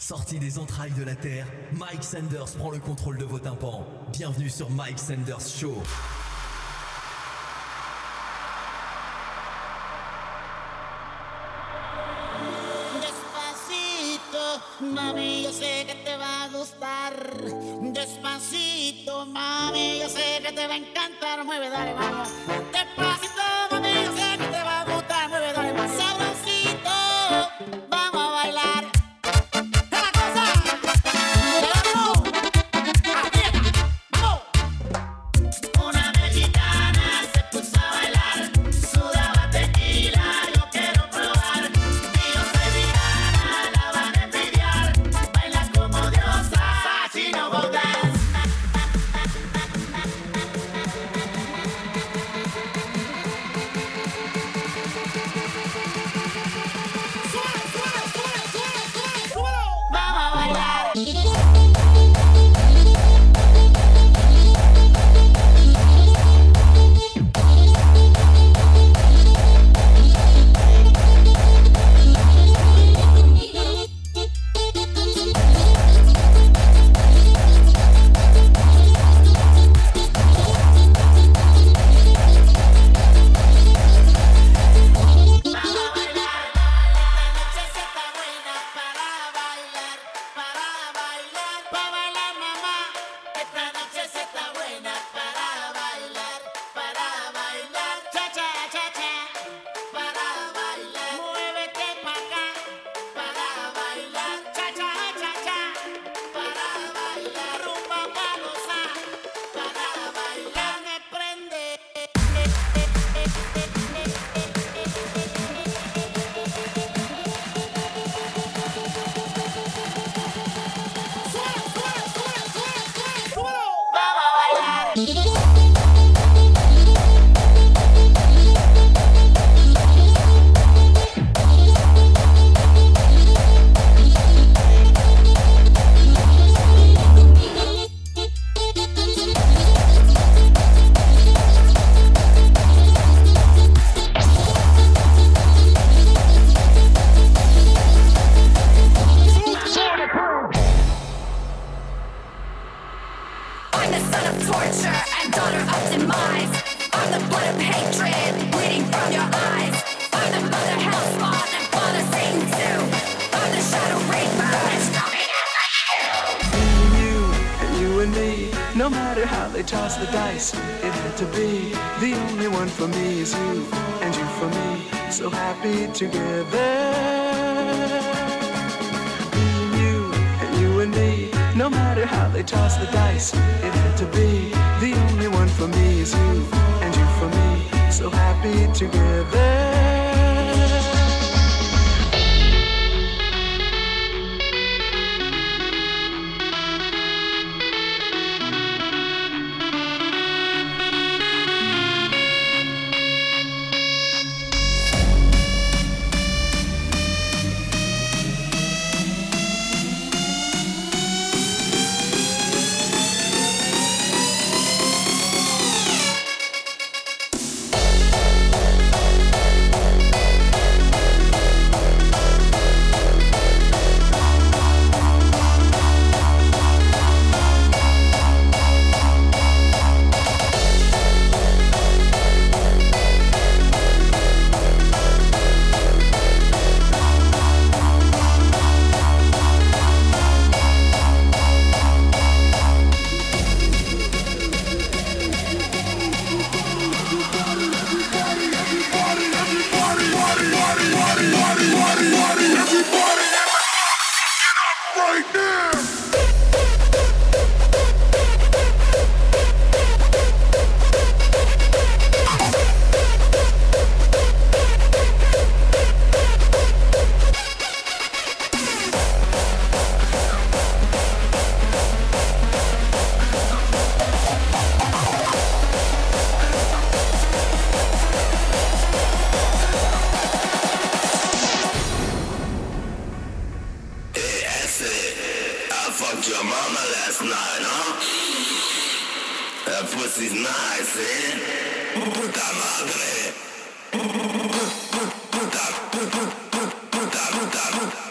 Sorti des entrailles de la Terre, Mike Sanders prend le contrôle de vos tympans. Bienvenue sur Mike Sanders Show. Despacito, mami, yo sé que te va a gustar. Despacito, mami, yo sé que te va a encantar. Mueve, dale, vamos. happy together. Me and you, and you and me. No matter how they toss the dice, it had to be. The only one for me is you, and you for me. So happy together. Dance.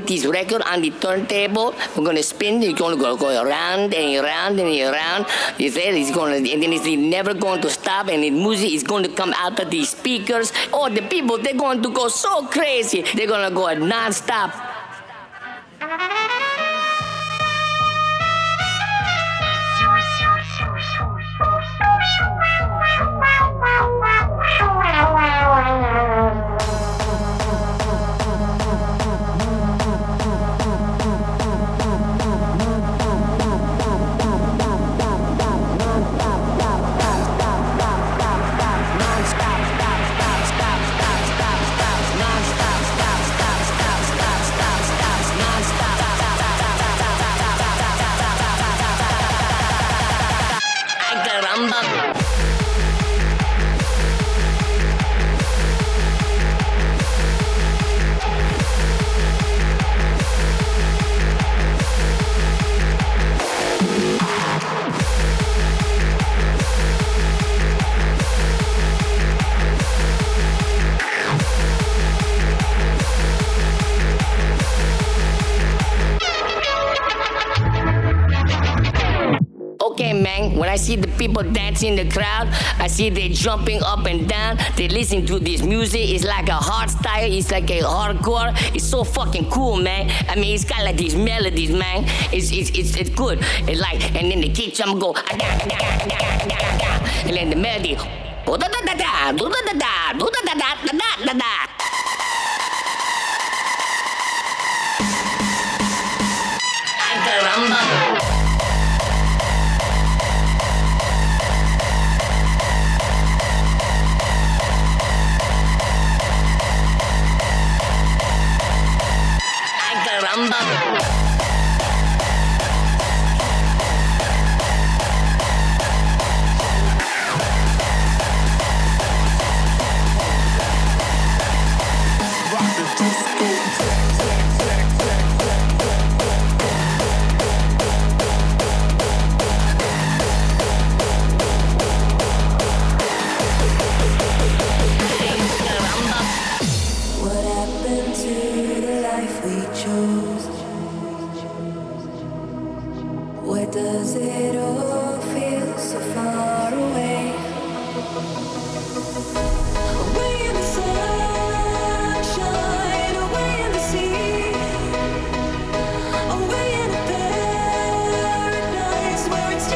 Put this record on the turntable. We're to spin. It's to go, go around and around and around. You said it's to, and then it's never going to stop. And the music is going to come out of the speakers. Oh, the people, they're going to go so crazy. They're to go non-stop. See the people dancing in the crowd, I see they jumping up and down. They listen to this music. It's like a hard style. It's like a hardcore. It's so fucking cool, man. I mean, it's got like these melodies, man. It's it's it's, it's good. It's like, and then the kick drum go, ah, and then the melody, oh, da da da da, da da da, da da da da da da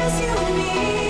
just you and me.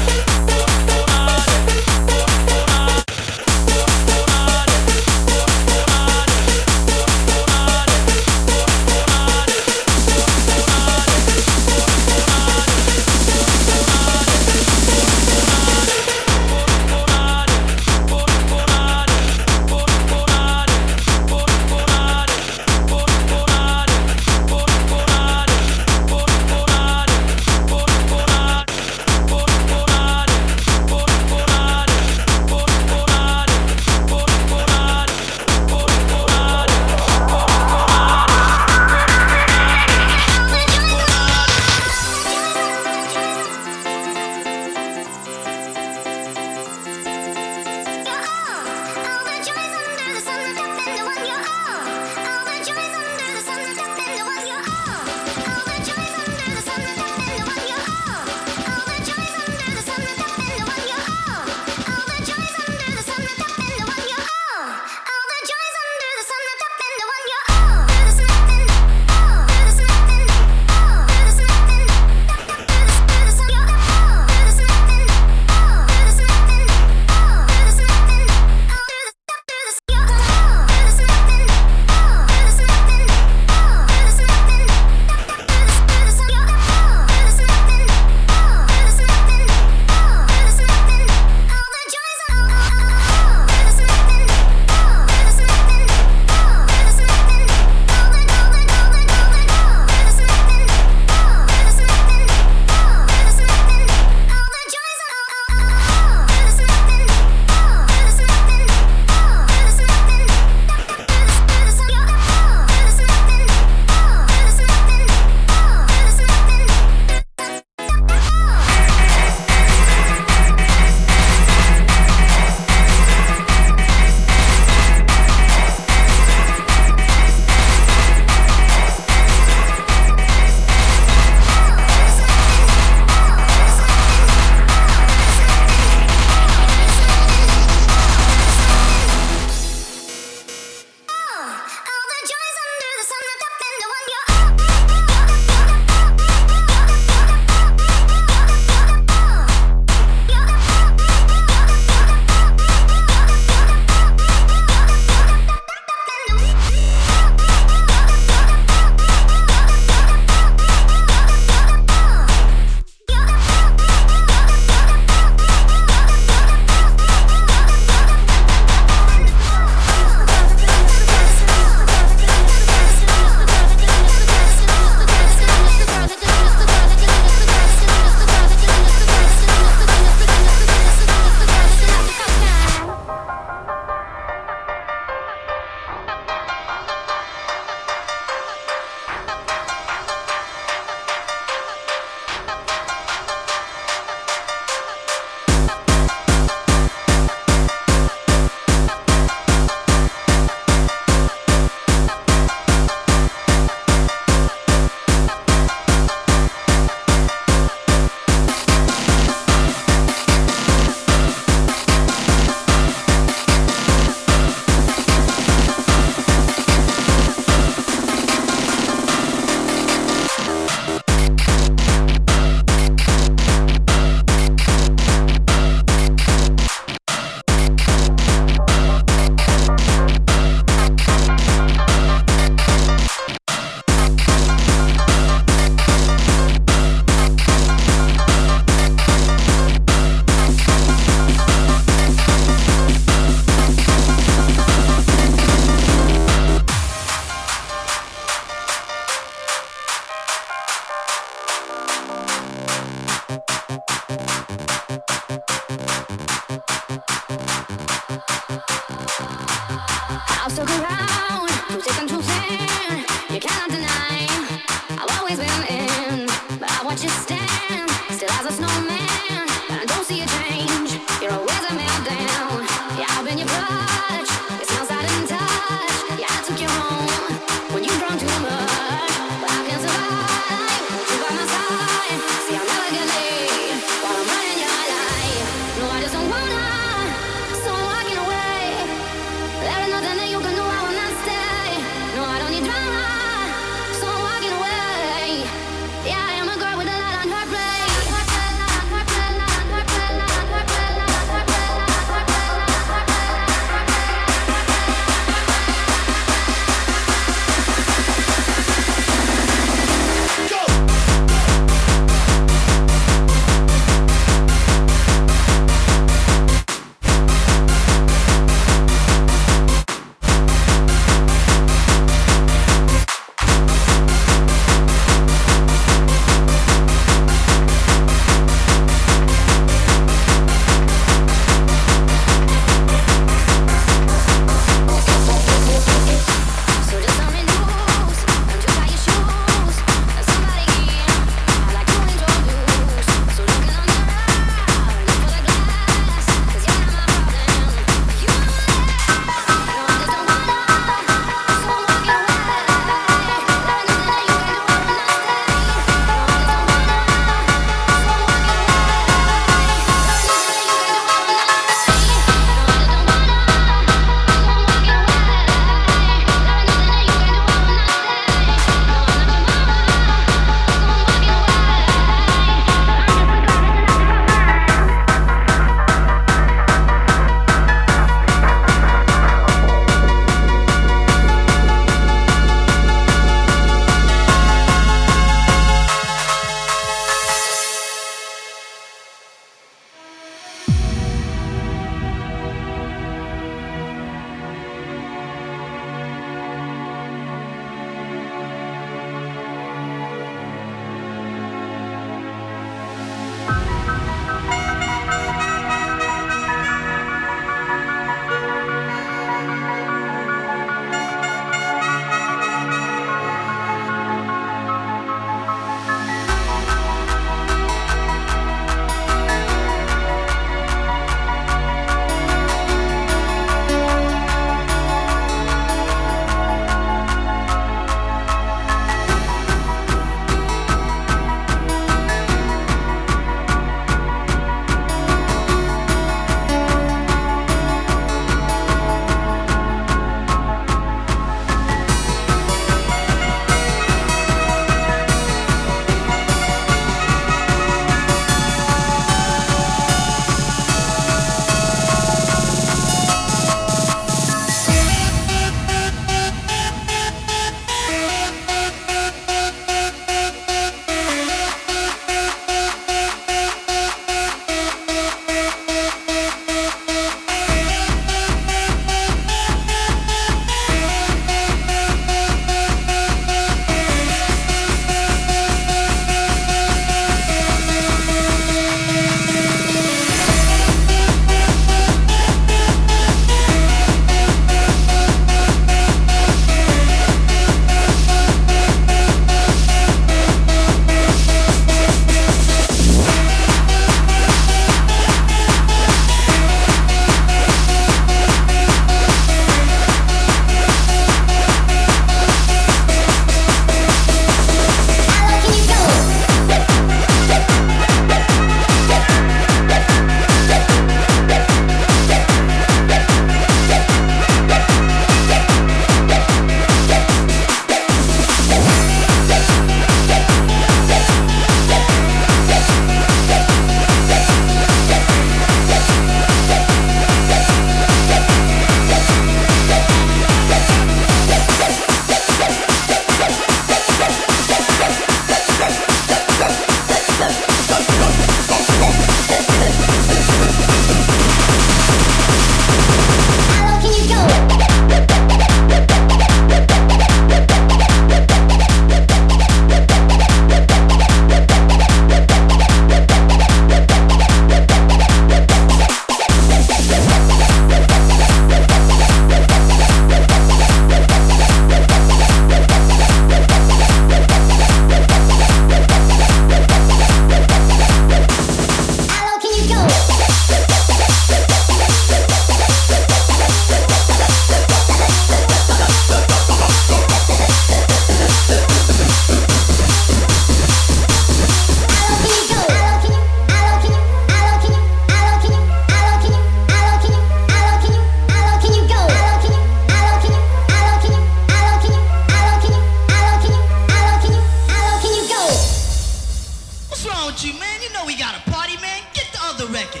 What's wrong with you, man? You know we got a party, man. Get the other record.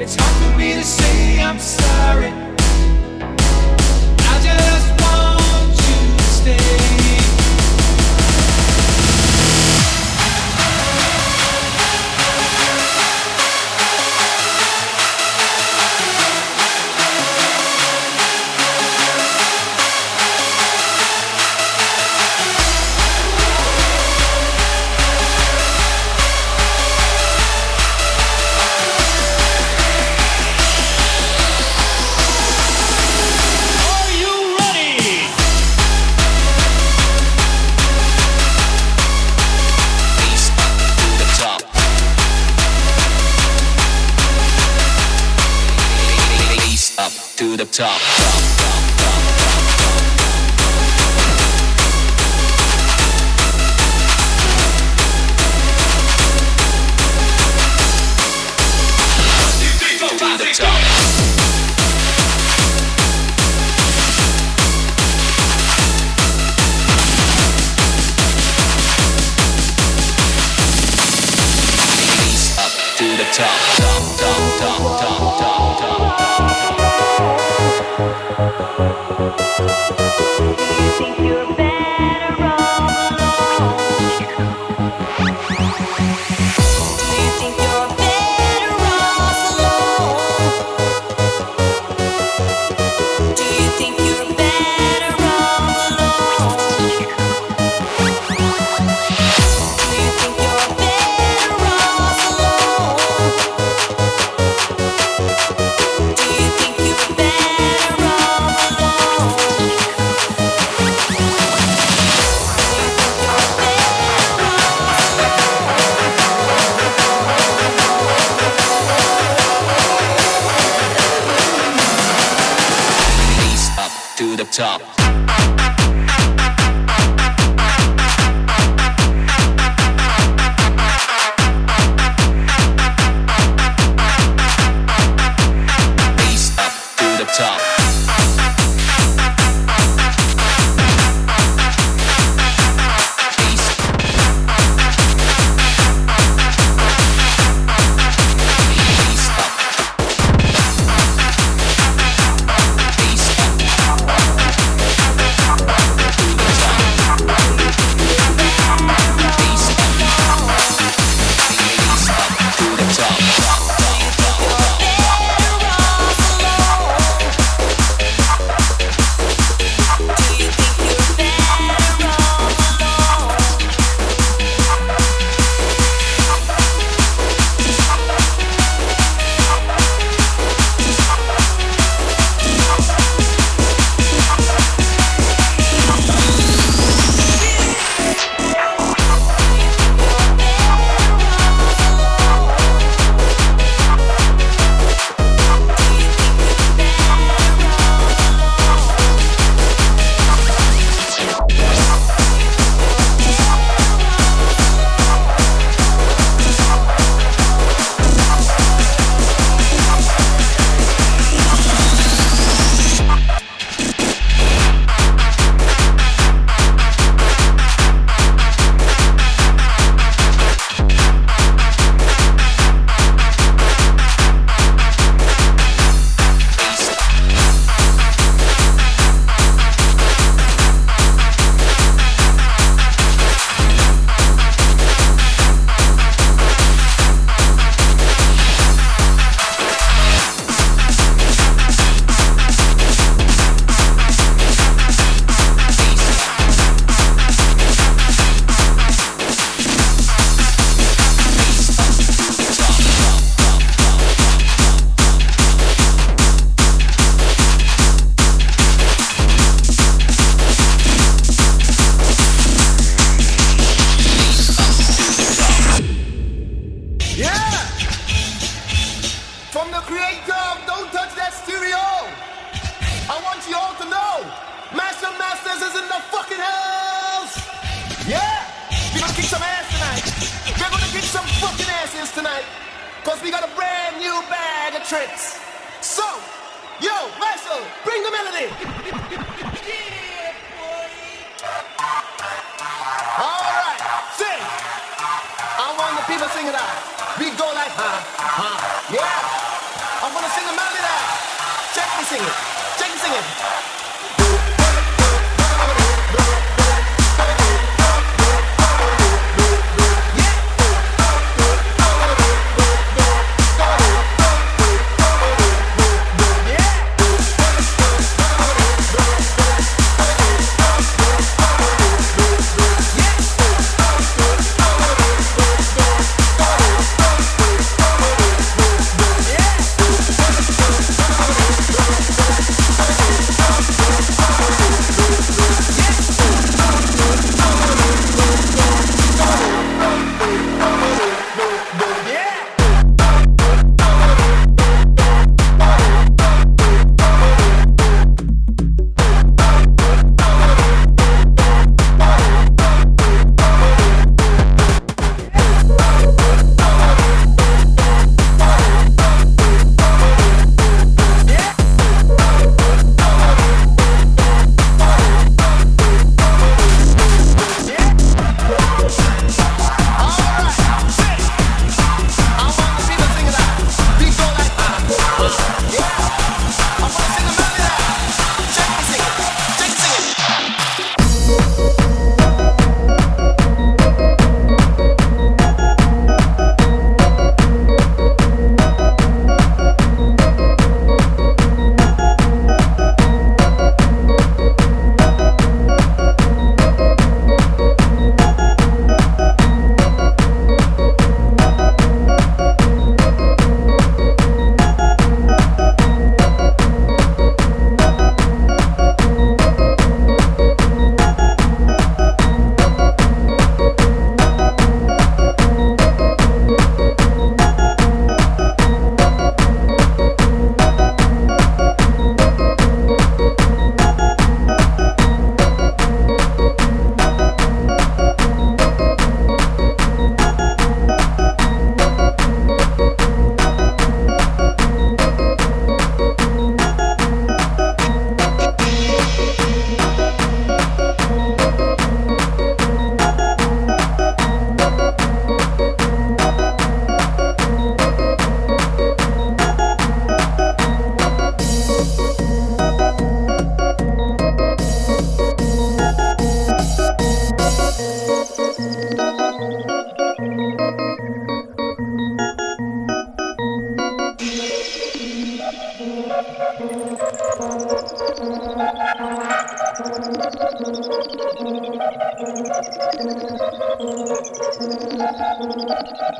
It's hard for me to say I'm sorry.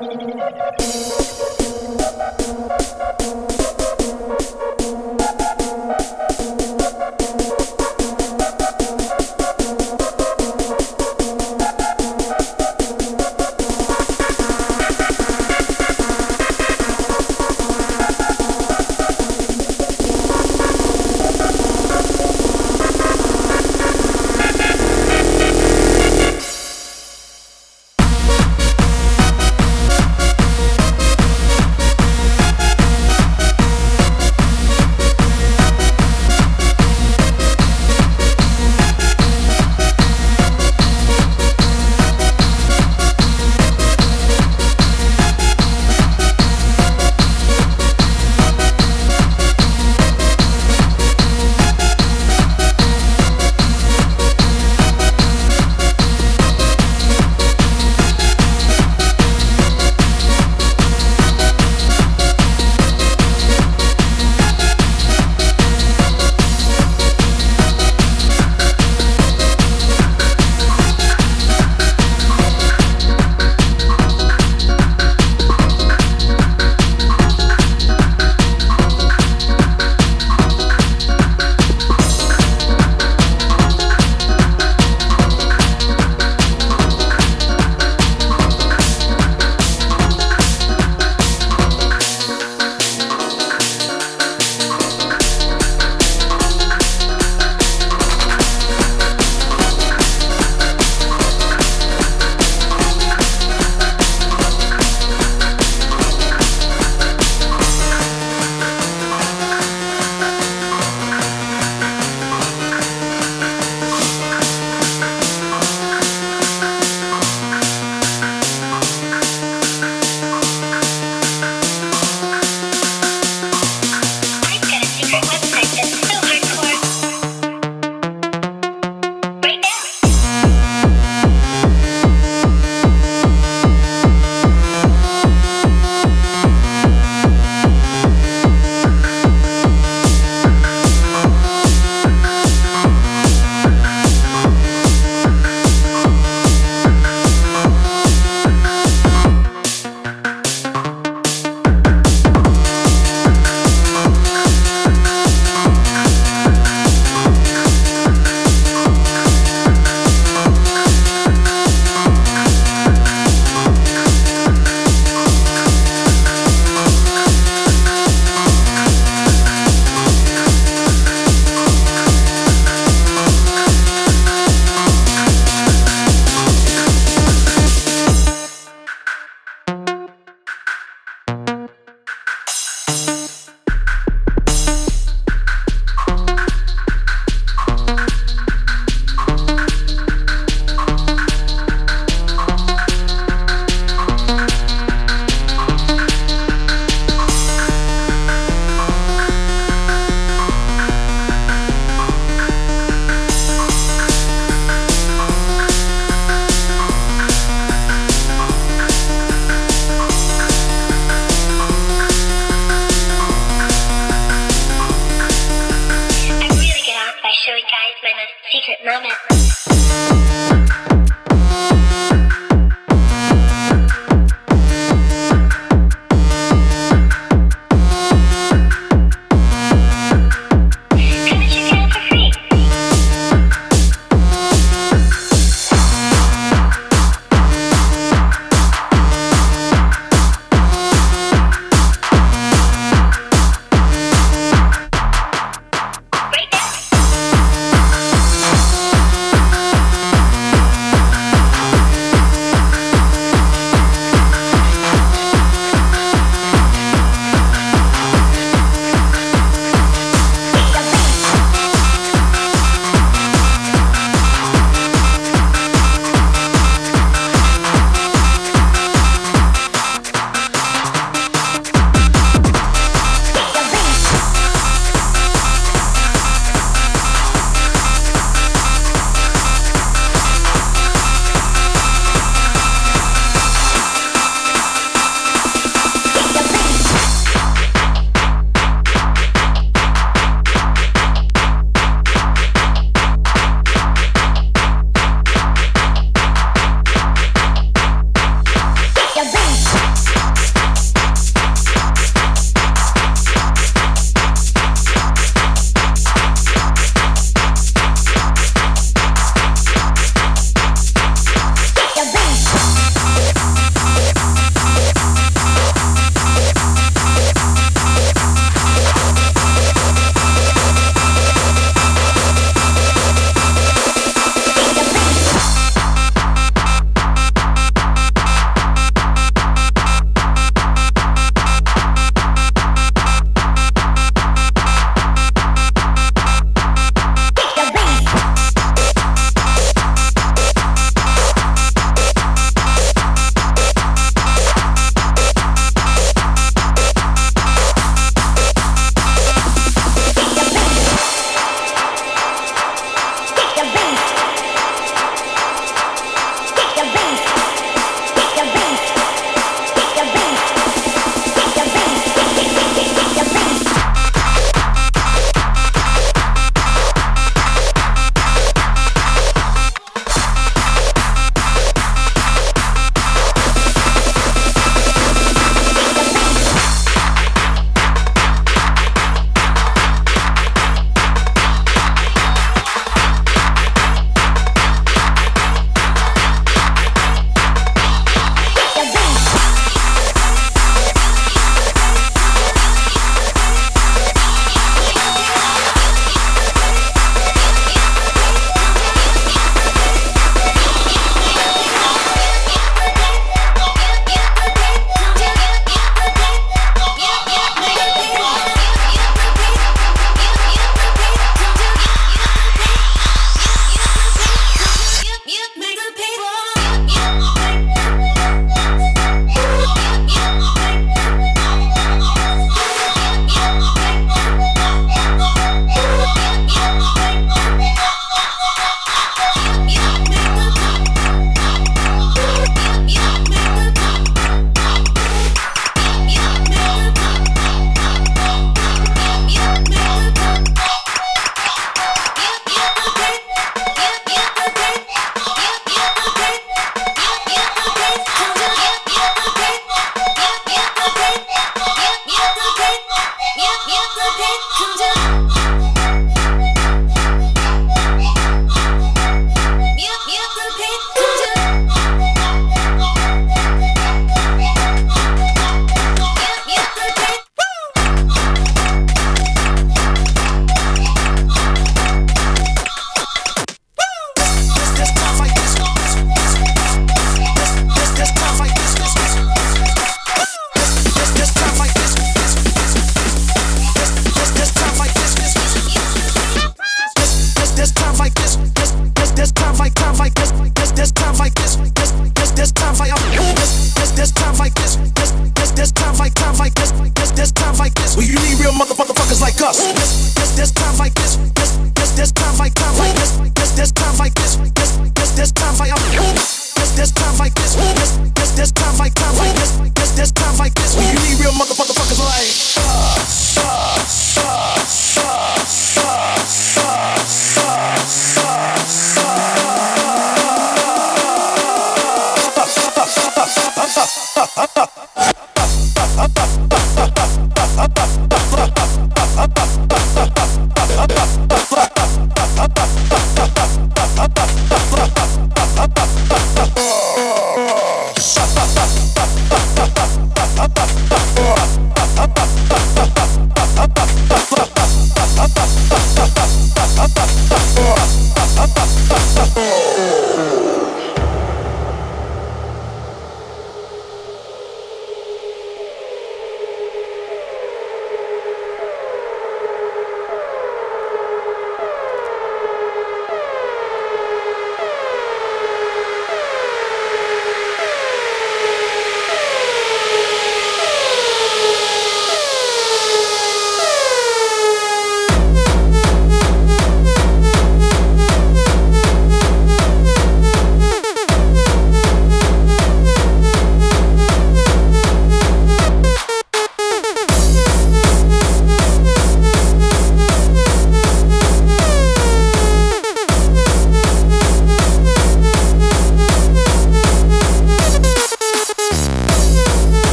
Música